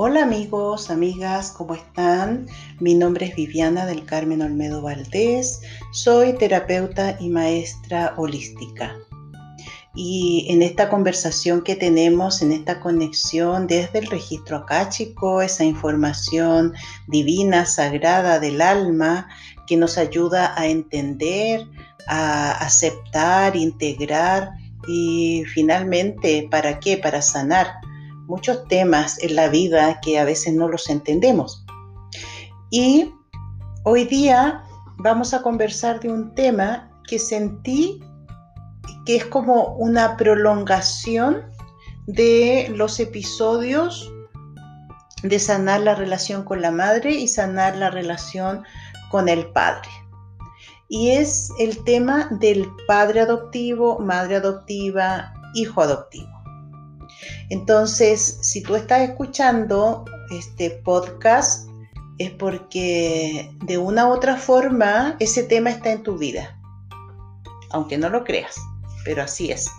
Hola amigos, amigas, ¿cómo están? Mi nombre es Viviana del Carmen Olmedo Valdés, soy terapeuta y maestra holística. Y en esta conversación que tenemos, en esta conexión desde el registro acáchico, esa información divina, sagrada del alma que nos ayuda a entender, a aceptar, integrar y finalmente, ¿para qué? Para sanar muchos temas en la vida que a veces no los entendemos. Y hoy día vamos a conversar de un tema que sentí que es como una prolongación de los episodios de sanar la relación con la madre y sanar la relación con el padre. Y es el tema del padre adoptivo, madre adoptiva, hijo adoptivo. Entonces, si tú estás escuchando este podcast, es porque de una u otra forma ese tema está en tu vida, aunque no lo creas, pero así es.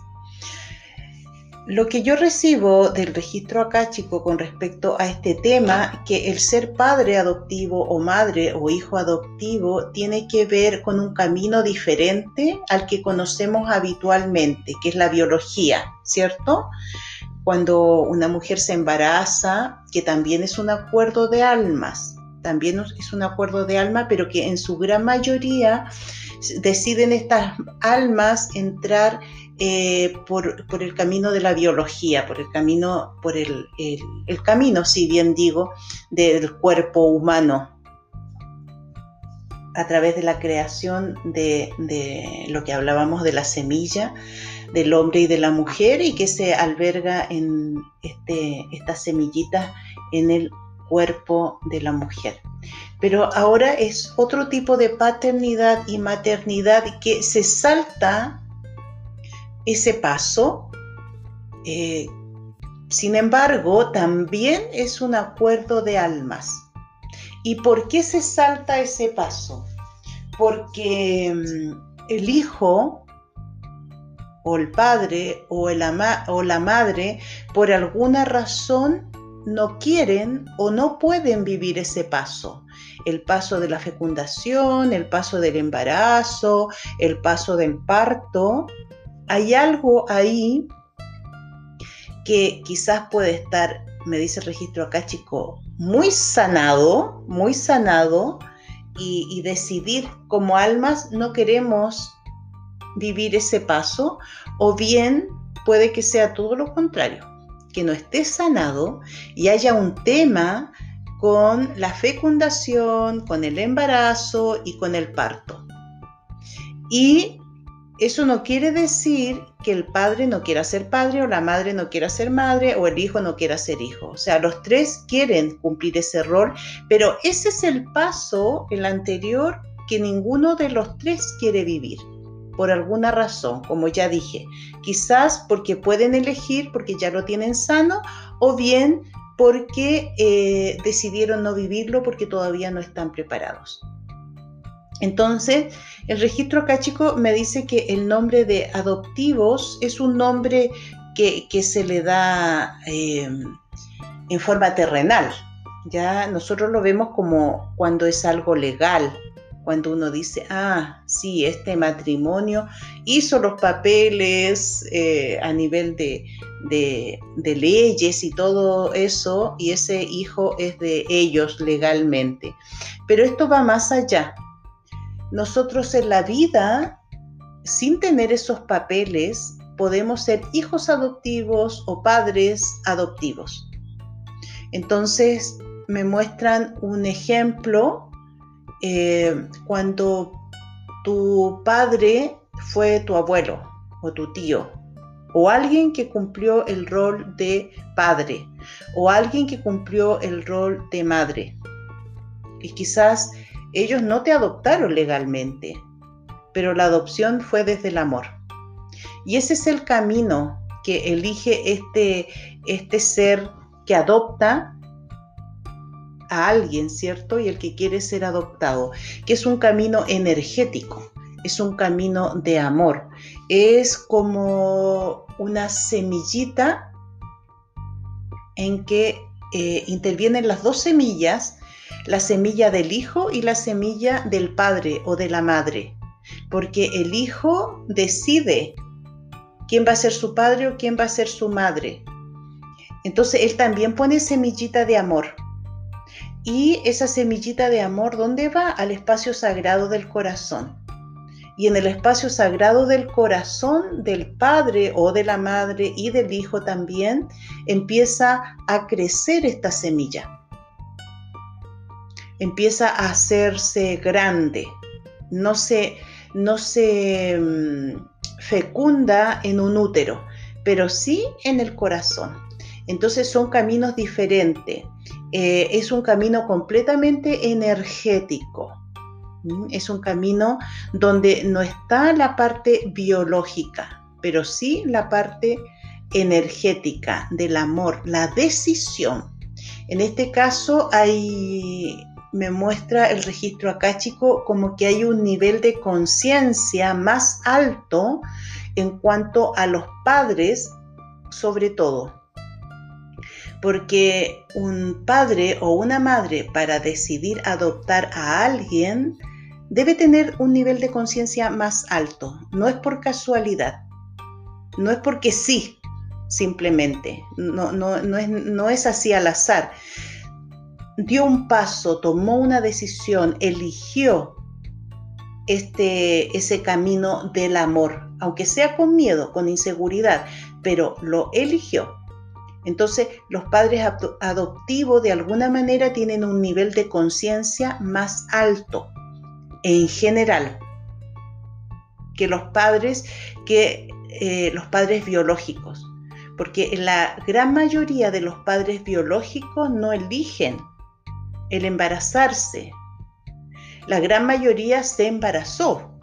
Lo que yo recibo del registro acá, chico, con respecto a este tema, que el ser padre adoptivo o madre o hijo adoptivo tiene que ver con un camino diferente al que conocemos habitualmente, que es la biología, ¿cierto? Cuando una mujer se embaraza, que también es un acuerdo de almas, también es un acuerdo de alma, pero que en su gran mayoría deciden estas almas entrar eh, por, el camino de la biología, por el camino, por el, camino, si bien digo, del cuerpo humano, a través de la creación de, de lo que hablábamos de la semilla, del hombre y de la mujer y que se alberga en este, estas semillitas en el cuerpo de la mujer. Pero ahora es otro tipo de paternidad y maternidad que se salta ese paso. Eh, sin embargo, también es un acuerdo de almas. ¿Y por qué se salta ese paso? Porque mm, el hijo o el padre o, el o la madre por alguna razón no quieren o no pueden vivir ese paso. El paso de la fecundación, el paso del embarazo, el paso del parto. Hay algo ahí que quizás puede estar, me dice el registro acá, chico, muy sanado, muy sanado y, y decidir como almas no queremos vivir ese paso o bien puede que sea todo lo contrario, que no esté sanado y haya un tema con la fecundación, con el embarazo y con el parto. Y eso no quiere decir que el padre no quiera ser padre o la madre no quiera ser madre o el hijo no quiera ser hijo. O sea, los tres quieren cumplir ese rol, pero ese es el paso, el anterior, que ninguno de los tres quiere vivir por alguna razón, como ya dije, quizás porque pueden elegir, porque ya lo tienen sano, o bien porque eh, decidieron no vivirlo porque todavía no están preparados. Entonces, el registro acá, chico, me dice que el nombre de adoptivos es un nombre que, se le da em, en forma terrenal. Ya nosotros lo vemos como cuando es algo legal, cuando uno dice, ah, sí, este matrimonio hizo los papeles eh, a nivel de, de, leyes y todo eso, y ese hijo es de ellos legalmente. Pero esto va más allá. Nosotros en la vida, sin tener esos papeles, podemos ser hijos adoptivos o padres adoptivos. Entonces me muestran un ejemplo eh, cuando tu padre fue tu abuelo o tu tío, o alguien que cumplió el rol de padre, o alguien que cumplió el rol de madre. Y quizás ellos no te adoptaron legalmente, pero la adopción fue desde el amor. Y ese es el camino que elige este, este ser que adopta a alguien, ¿cierto? Y el que quiere ser adoptado, que es un camino energético, es un camino de amor, es como una semillita en que eh, intervienen las dos semillas, la semilla del hijo y la semilla del padre o de la madre, porque el hijo decide quién va a ser su padre o quién va a ser su madre. Entonces él también pone semillita de amor. Y esa semillita de amor, ¿dónde va? Al espacio sagrado del corazón. Y en el espacio sagrado del corazón del padre o de la madre y del hijo también empieza a crecer esta semilla. Empieza a hacerse grande. No se, no se mm, fecunda en un útero, pero sí en el corazón. Entonces son caminos diferentes. Eh, es un camino completamente energético. Es un camino donde no está la parte biológica, pero sí la parte energética del amor, la decisión. En este caso hay, me muestra el registro acáchico como que hay un nivel de conciencia más alto en cuanto a los padres, sobre todo porque un padre o una madre para decidir adoptar a alguien debe tener un nivel de conciencia más alto. No es por casualidad, no es porque sí, simplemente, no, no, es, no es así al azar. Dio un paso, tomó una decisión, eligió este, ese camino del amor, aunque sea con miedo, con inseguridad, pero lo eligió. Entonces, los padres adoptivos de alguna manera tienen un nivel de conciencia más alto en general que los padres que eh, los padres biológicos, porque la gran mayoría de los padres biológicos no eligen el embarazarse. La gran mayoría se embarazó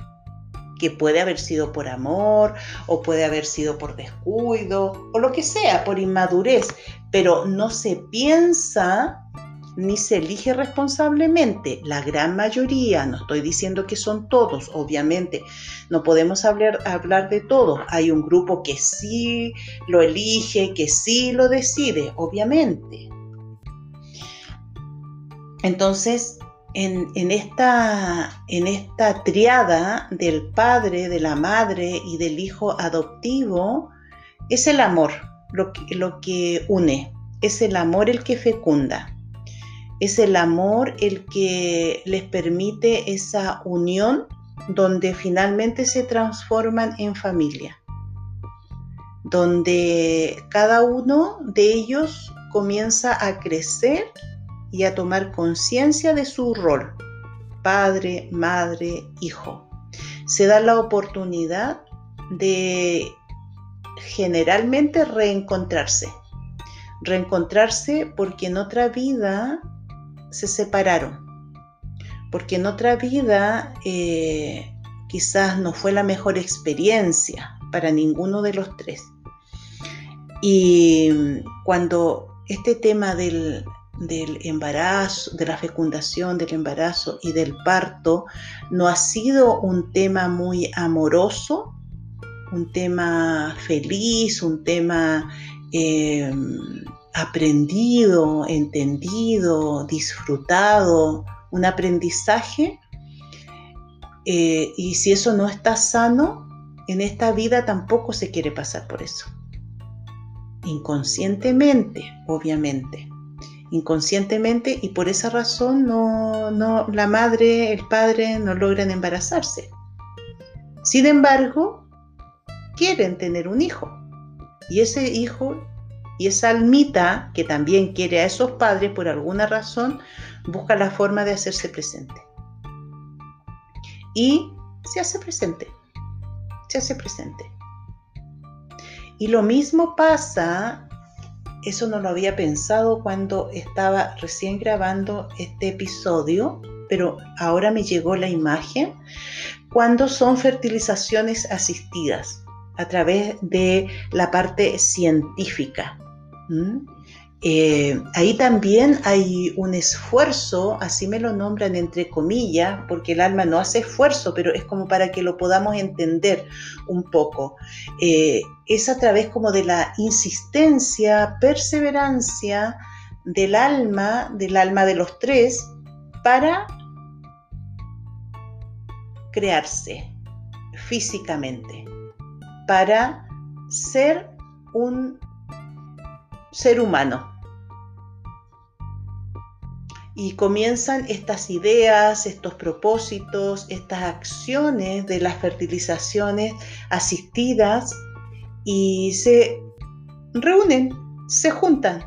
que puede haber sido por amor o puede haber sido por descuido o lo que sea, por inmadurez, pero no se piensa ni se elige responsablemente. La gran mayoría, no estoy diciendo que son todos, obviamente, no podemos hablar, hablar de todos. Hay un grupo que sí lo elige, que sí lo decide, obviamente. Entonces, en, esta, triada del padre, de la madre y del hijo adoptivo, es el amor lo que une, es el amor el que fecunda, es el amor el que les permite esa unión donde finalmente se transforman en familia, donde cada uno de ellos comienza a crecer y a tomar conciencia de su rol, padre, madre, hijo. Se da la oportunidad de generalmente reencontrarse. Reencontrarse porque en otra vida se separaron, porque en otra vida eh, quizás no fue la mejor experiencia para ninguno de los tres. Y cuando este tema del, del embarazo, de la fecundación, del embarazo y del parto no ha sido un tema muy amoroso, un tema feliz, un tema em, aprendido, entendido, disfrutado, un aprendizaje. Eh, y si eso no está sano, en esta vida tampoco se quiere pasar por eso. Inconscientemente, obviamente inconscientemente y por esa razón no, no, la madre, el padre no logran embarazarse. Sin embargo, quieren tener un hijo y ese hijo y esa almita que también quiere a esos padres por alguna razón busca la forma de hacerse presente. Y se hace presente, se hace presente. Y lo mismo pasa eso no lo había pensado cuando estaba recién grabando este episodio, pero ahora me llegó la imagen cuando son fertilizaciones asistidas a través de la parte científica. Eh, ahí también hay un esfuerzo, así me lo nombran entre comillas, porque el alma no hace esfuerzo, pero es como para que lo podamos entender un poco. Eh, es a través como de la insistencia, perseverancia del alma, del alma de los tres, para crearse físicamente, para ser un ser humano. Y comienzan estas ideas, estos propósitos, estas acciones de las fertilizaciones asistidas y se reúnen, se juntan.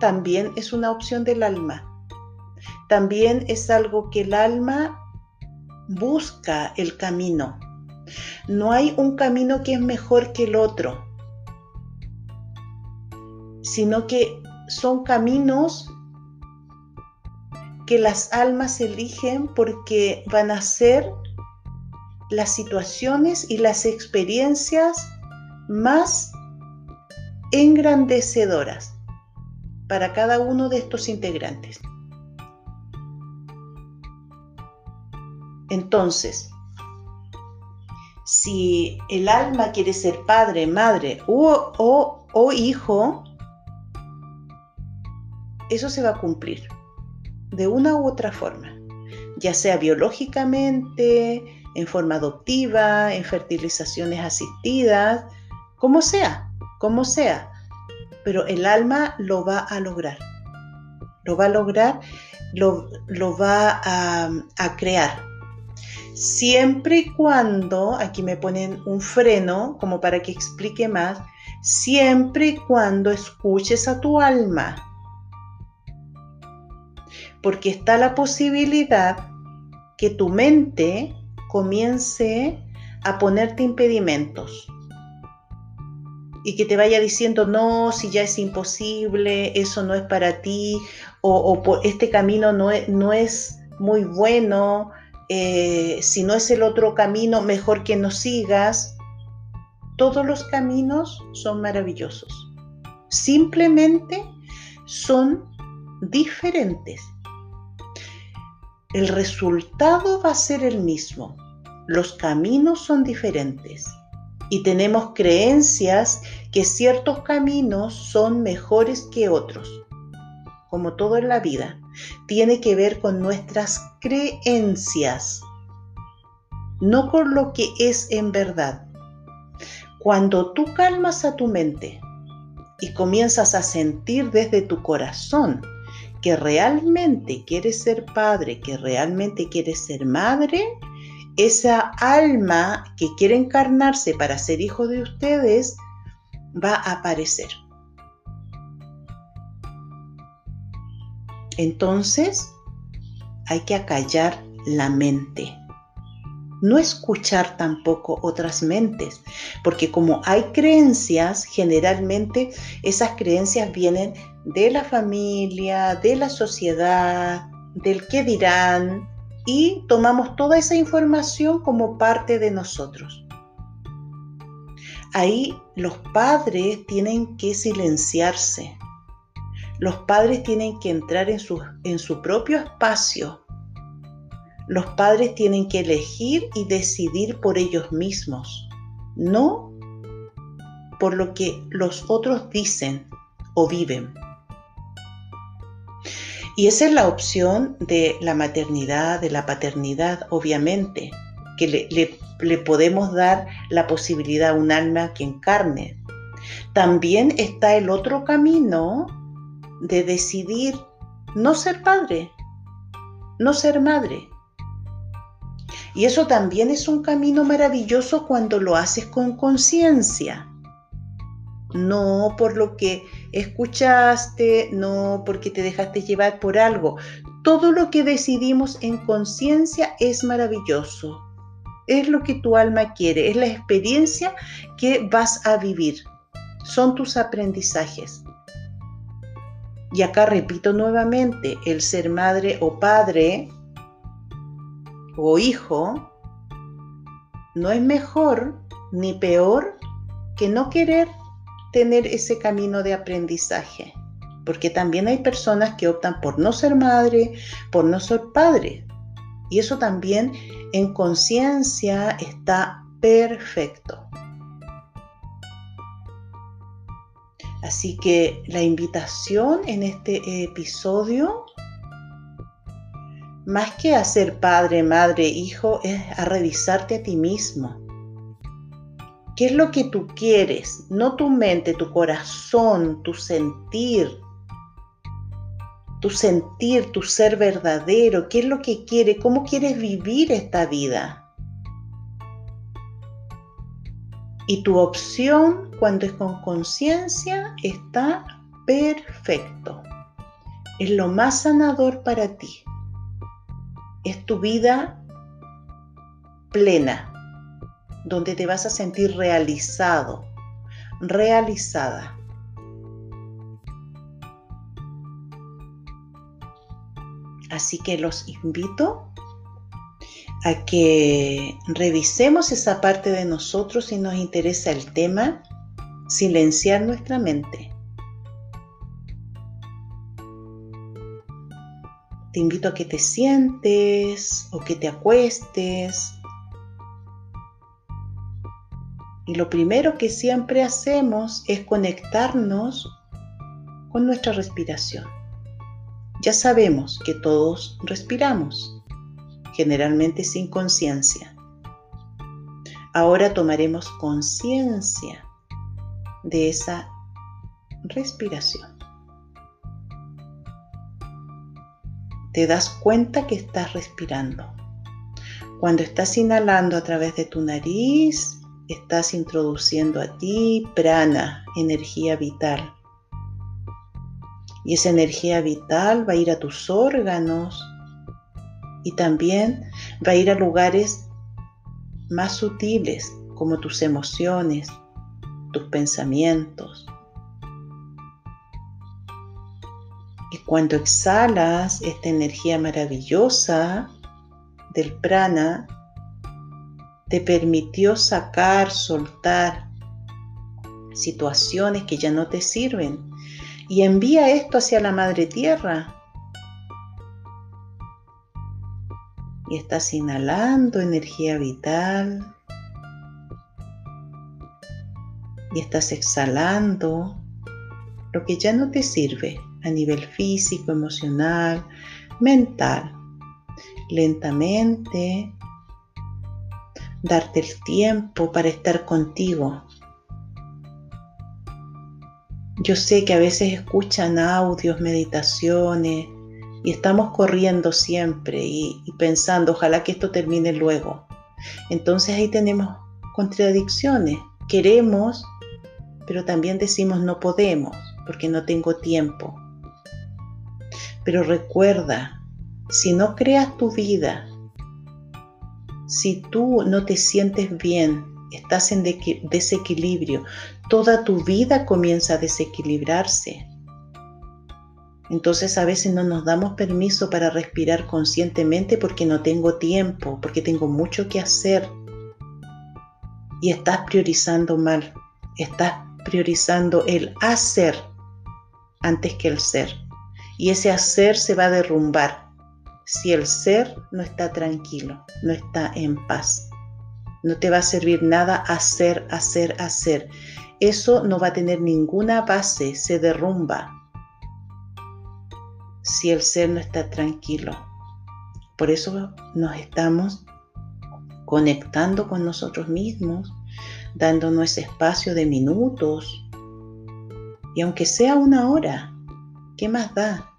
También es una opción del alma. También es algo que el alma busca el camino. No hay un camino que es mejor que el otro, sino que son caminos que las almas eligen porque van a ser las situaciones y las experiencias más engrandecedoras para cada uno de estos integrantes. Entonces, si el alma quiere ser padre, madre o, hijo, eso se va a cumplir de una u otra forma, ya sea biológicamente, en forma adoptiva, en fertilizaciones asistidas, como sea, como sea. Pero el alma lo va a lograr. Lo va a lograr, lo, va a, a crear siempre y cuando, aquí me ponen un freno como para que explique más, siempre y cuando escuches a tu alma. Porque está la posibilidad que tu mente comience a ponerte impedimentos y que te vaya diciendo, no, si ya es imposible, eso no es para ti, o, este camino no no es muy bueno, eh, si no es el otro camino, mejor que no sigas. Todos los caminos son maravillosos. Simplemente son diferentes. El resultado va a ser el mismo. Los caminos son diferentes. Y tenemos creencias que ciertos caminos son mejores que otros como todo en la vida, tiene que ver con nuestras creencias, no con lo que es en verdad. Cuando tú calmas a tu mente y comienzas a sentir desde tu corazón que realmente quieres ser padre, que realmente quieres ser madre, esa alma que quiere encarnarse para ser hijo de ustedes va a aparecer. Entonces, hay que acallar la mente. No escuchar tampoco otras mentes, porque como hay creencias, generalmente esas creencias vienen de la familia, de la sociedad, del qué dirán, y tomamos toda esa información como parte de nosotros. Ahí los padres tienen que silenciarse, los padres tienen que entrar en su, en su propio espacio. Los padres tienen que elegir y decidir por ellos mismos, no por lo que los otros dicen o viven. Y esa es la opción de la maternidad, de la paternidad, obviamente, que le, podemos dar la posibilidad a un alma que encarne. También está el otro camino de decidir no ser padre, no ser madre. Y eso también es un camino maravilloso cuando lo haces con conciencia. No por lo que escuchaste, no porque te dejaste llevar por algo. Todo lo que decidimos en conciencia es maravilloso. Es lo que tu alma quiere, es la experiencia que vas a vivir. Son tus aprendizajes. Y acá repito nuevamente, el ser madre o padre o hijo no es mejor ni peor que no querer tener ese camino de aprendizaje. Porque también hay personas que optan por no ser madre, por no ser padre. Y eso también en conciencia está perfecto. Así que la invitación en este episodio, más que a ser padre, madre, hijo, es a revisarte a ti mismo. ¿Qué es lo que tú quieres? No tu mente, tu corazón, tu sentir. Tu sentir, tu ser verdadero. ¿Qué es lo que quieres? ¿Cómo quieres vivir esta vida? Y tu opción cuando es con conciencia está perfecto. Es lo más sanador para ti. Es tu vida plena, donde te vas a sentir realizado, realizada. Así que los invito a que revisemos esa parte de nosotros si nos interesa el tema, silenciar nuestra mente. Te invito a que te sientes o que te acuestes. Y lo primero que siempre hacemos es conectarnos con nuestra respiración. Ya sabemos que todos respiramos generalmente sin conciencia. Ahora tomaremos conciencia de esa respiración. Te das cuenta que estás respirando. Cuando estás inhalando a través de tu nariz, estás introduciendo a ti prana, energía vital. Y esa energía vital va a ir a tus órganos, y también va a ir a lugares más sutiles como tus emociones, tus pensamientos. Y cuando exhalas esta energía maravillosa del prana, te permitió sacar, soltar situaciones que ya no te sirven. Y envía esto hacia la madre tierra. Y estás inhalando energía vital. Y estás exhalando lo que ya no te sirve a nivel físico, emocional, mental. Lentamente, darte el tiempo para estar contigo. Yo sé que a veces escuchan audios, meditaciones, y estamos corriendo siempre y, pensando, ojalá que esto termine luego. Entonces ahí tenemos contradicciones. Queremos, pero también decimos no podemos porque no tengo tiempo. Pero recuerda, si no creas tu vida, si tú no te sientes bien, estás en desequilibrio, toda tu vida comienza a desequilibrarse. Entonces a veces no nos damos permiso para respirar conscientemente porque no tengo tiempo, porque tengo mucho que hacer. Y estás priorizando mal. Estás priorizando el hacer antes que el ser. Y ese hacer se va a derrumbar si el ser no está tranquilo, no está en paz. No te va a servir nada hacer, hacer, hacer. Eso no va a tener ninguna base, se derrumba si el ser no está tranquilo. Por eso nos estamos conectando con nosotros mismos, dándonos espacio de minutos. Y aunque sea una hora, ¿qué más da?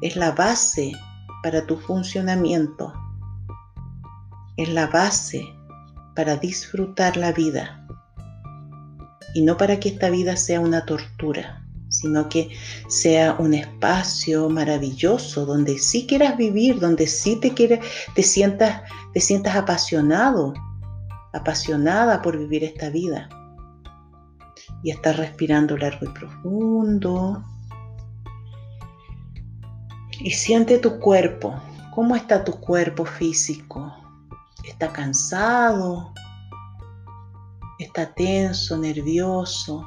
Es la base para tu funcionamiento. Es la base para disfrutar la vida. Y no para que esta vida sea una tortura sino que sea un espacio maravilloso donde sí quieras vivir, donde sí te, te, sientas, te sientas apasionado, apasionada por vivir esta vida. Y estás respirando largo y profundo. Y siente tu cuerpo. ¿Cómo está tu cuerpo físico? ¿Está cansado? ¿Está tenso, nervioso?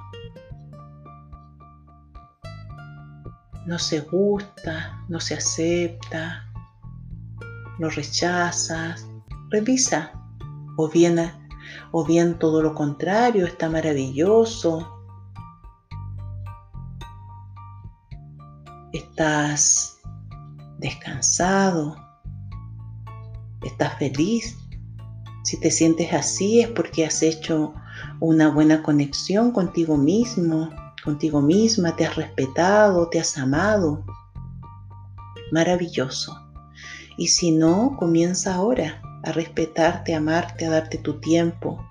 no se gusta, no se acepta, lo rechazas, revisa. O bien, o bien todo lo contrario, está maravilloso. estás descansado, estás feliz. Si te sientes así es porque has hecho una buena conexión contigo mismo, contigo misma, te has respetado, te has amado. Maravilloso. Y si no, comienza ahora a respetarte, a amarte, a darte tu tiempo,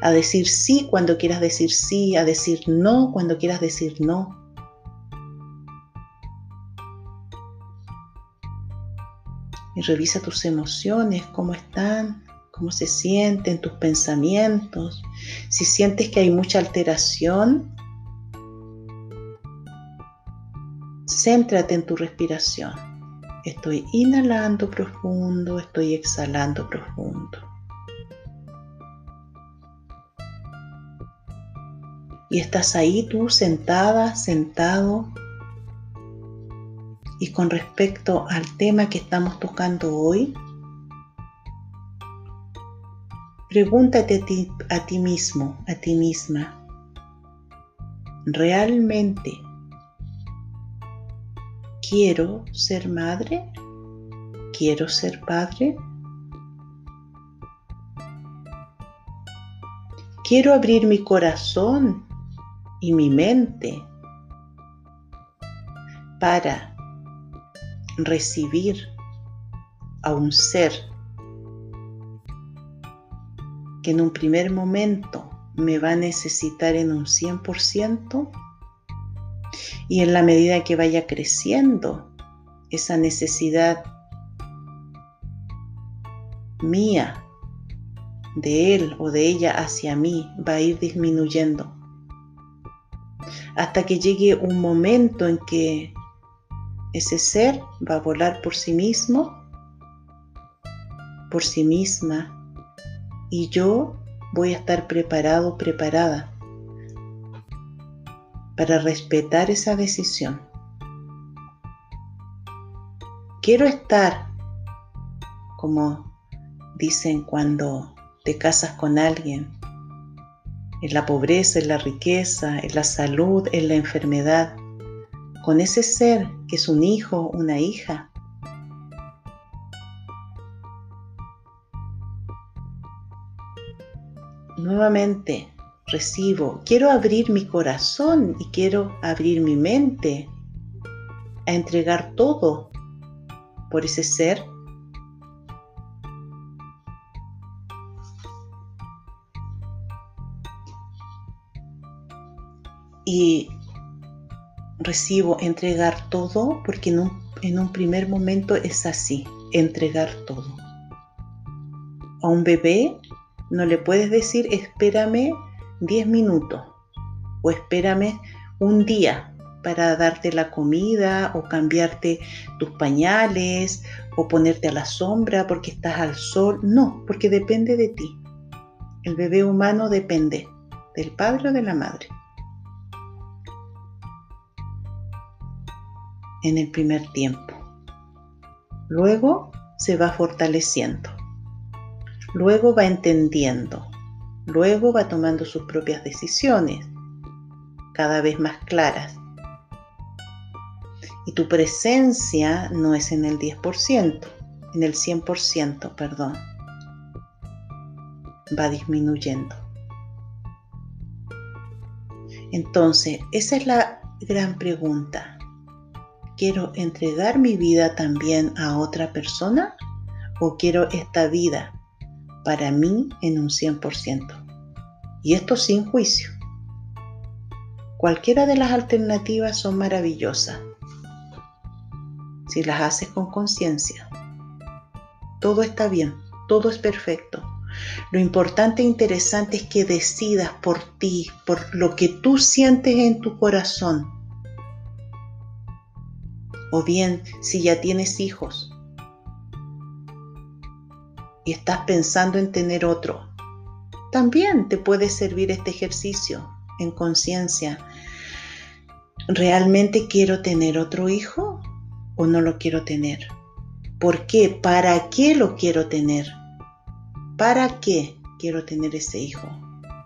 a decir sí cuando quieras decir sí, a decir no cuando quieras decir no. Y revisa tus emociones, cómo están, cómo se sienten tus pensamientos. Si sientes que hay mucha alteración, céntrate en tu respiración. Estoy inhalando profundo, estoy exhalando profundo. Y estás ahí tú sentada, sentado. Y con respecto al tema que estamos tocando hoy, pregúntate a ti, a ti mismo, a ti misma, ¿realmente quiero ser madre? ¿Quiero ser padre? Quiero abrir mi corazón y mi mente para recibir a un ser que en un primer momento me va a necesitar en un 100% y en la medida que vaya creciendo esa necesidad mía de él o de ella hacia mí va a ir disminuyendo. Hasta que llegue un momento en que ese ser va a volar por sí mismo, por sí misma, y yo voy a estar preparado, preparada para respetar esa decisión. Quiero estar, como dicen cuando te casas con alguien, en la pobreza, en la riqueza, en la salud, en la enfermedad, con ese ser que es un hijo, una hija. Nuevamente recibo, quiero abrir mi corazón y quiero abrir mi mente a entregar todo por ese ser y recibo entregar todo porque en un, primer momento es así, entregar todo. A un bebé no le puedes decir espérame 10 minutos o espérame un día para darte la comida o cambiarte tus pañales o ponerte a la sombra porque estás al sol. No, porque depende de ti. El bebé humano depende del padre o de la madre. En el primer tiempo. Luego se va fortaleciendo. Luego va entendiendo. Luego va tomando sus propias decisiones, cada vez más claras. Y tu presencia no es en el 10%, en el 100%, perdón. Va disminuyendo. Entonces, esa es la gran pregunta ¿Quiero entregar mi vida también a otra persona? ¿O quiero esta vida para mí en un 100%? Y esto sin juicio. Cualquiera de las alternativas son maravillosas si las haces con conciencia. Todo está bien, todo es perfecto. Lo importante e interesante es que decidas por ti, por lo que tú sientes en tu corazón o bien si ya tienes hijos y estás pensando en tener otro, también te puede servir este ejercicio en conciencia. ¿Realmente quiero tener otro hijo o no lo quiero tener? ¿Por qué? ¿Para qué lo quiero tener? ¿Para qué quiero tener ese hijo?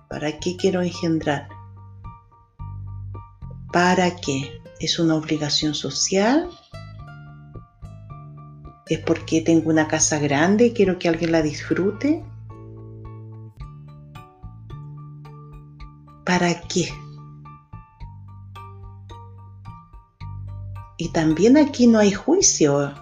¿Para qué quiero engendrar? ¿Para qué? ¿Es una obligación social? ¿Es porque tengo una casa grande y quiero que alguien la disfrute? ¿Para qué? Y también aquí no hay juicio.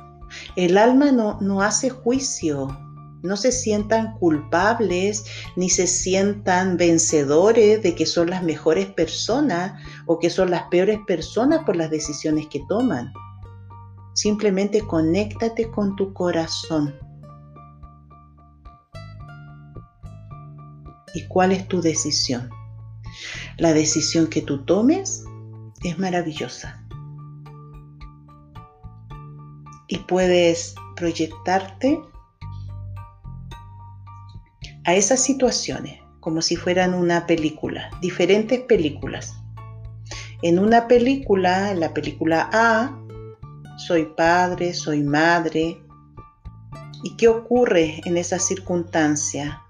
El alma no, no hace juicio. No se sientan culpables ni se sientan vencedores de que son las mejores personas o que son las peores personas por las decisiones que toman. Simplemente conéctate con tu corazón. ¿Y cuál es tu decisión? La decisión que tú tomes es maravillosa. Y puedes proyectarte a esas situaciones como si fueran una película, diferentes películas. En una película, en la película A, soy padre, soy madre. ¿Y qué ocurre en esa circunstancia?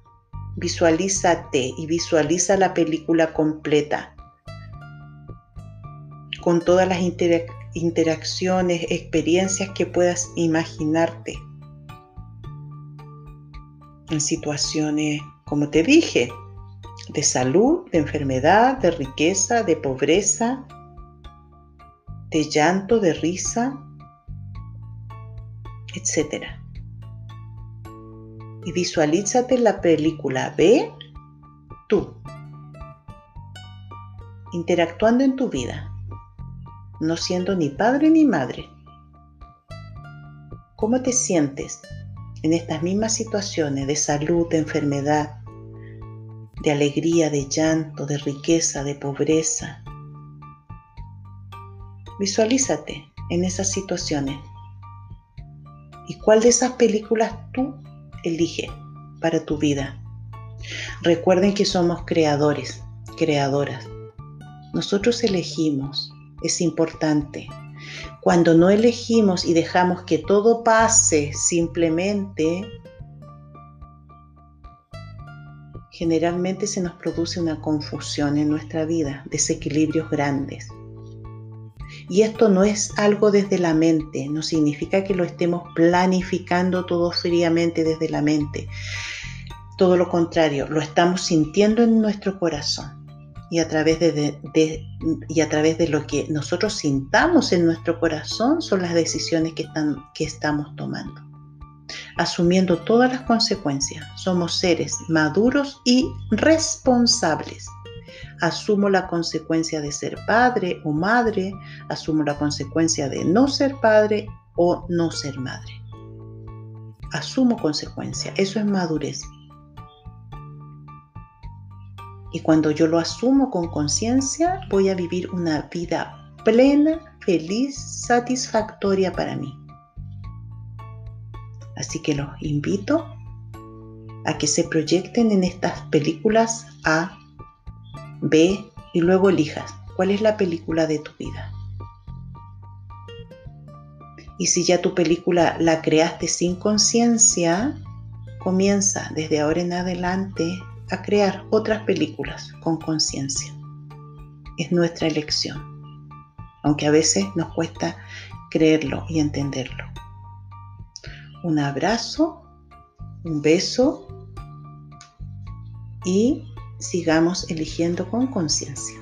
Visualízate y visualiza la película completa con todas las interacciones, experiencias que puedas imaginarte. En situaciones, como te dije, de salud, de enfermedad, de riqueza, de pobreza, de llanto, de risa, etc. Y visualízate la película Ve tú, interactuando en tu vida, no siendo ni padre ni madre. ¿Cómo te sientes en estas mismas situaciones de salud, de enfermedad, de alegría, de llanto, de riqueza, de pobreza? Visualízate en esas situaciones y cuál de esas películas tú eliges para tu vida. Recuerden que somos creadores, creadoras. Nosotros elegimos, es importante. Cuando no elegimos y dejamos que todo pase simplemente, generalmente se nos produce una confusión en nuestra vida, desequilibrios grandes. Y esto no es algo desde la mente, no significa que lo estemos planificando todo fríamente desde la mente. Todo lo contrario, lo estamos sintiendo en nuestro corazón. Y a, través de, y a través de lo que nosotros sintamos en nuestro corazón son las decisiones que, están, que estamos tomando. Asumiendo todas las consecuencias, somos seres maduros y responsables asumo la consecuencia de ser padre o madre, asumo la consecuencia de no ser padre o no ser madre. Asumo consecuencia, eso es madurez. Y cuando yo lo asumo con conciencia, voy a vivir una vida plena, feliz, satisfactoria para mí. Así que los invito a que se proyecten en estas películas A Ve y luego elijas cuál es la película de tu vida. Y si ya tu película la creaste sin conciencia, comienza desde ahora en adelante a crear otras películas con conciencia. Es nuestra elección, aunque a veces nos cuesta creerlo y entenderlo. Un abrazo, un beso y sigamos eligiendo con conciencia.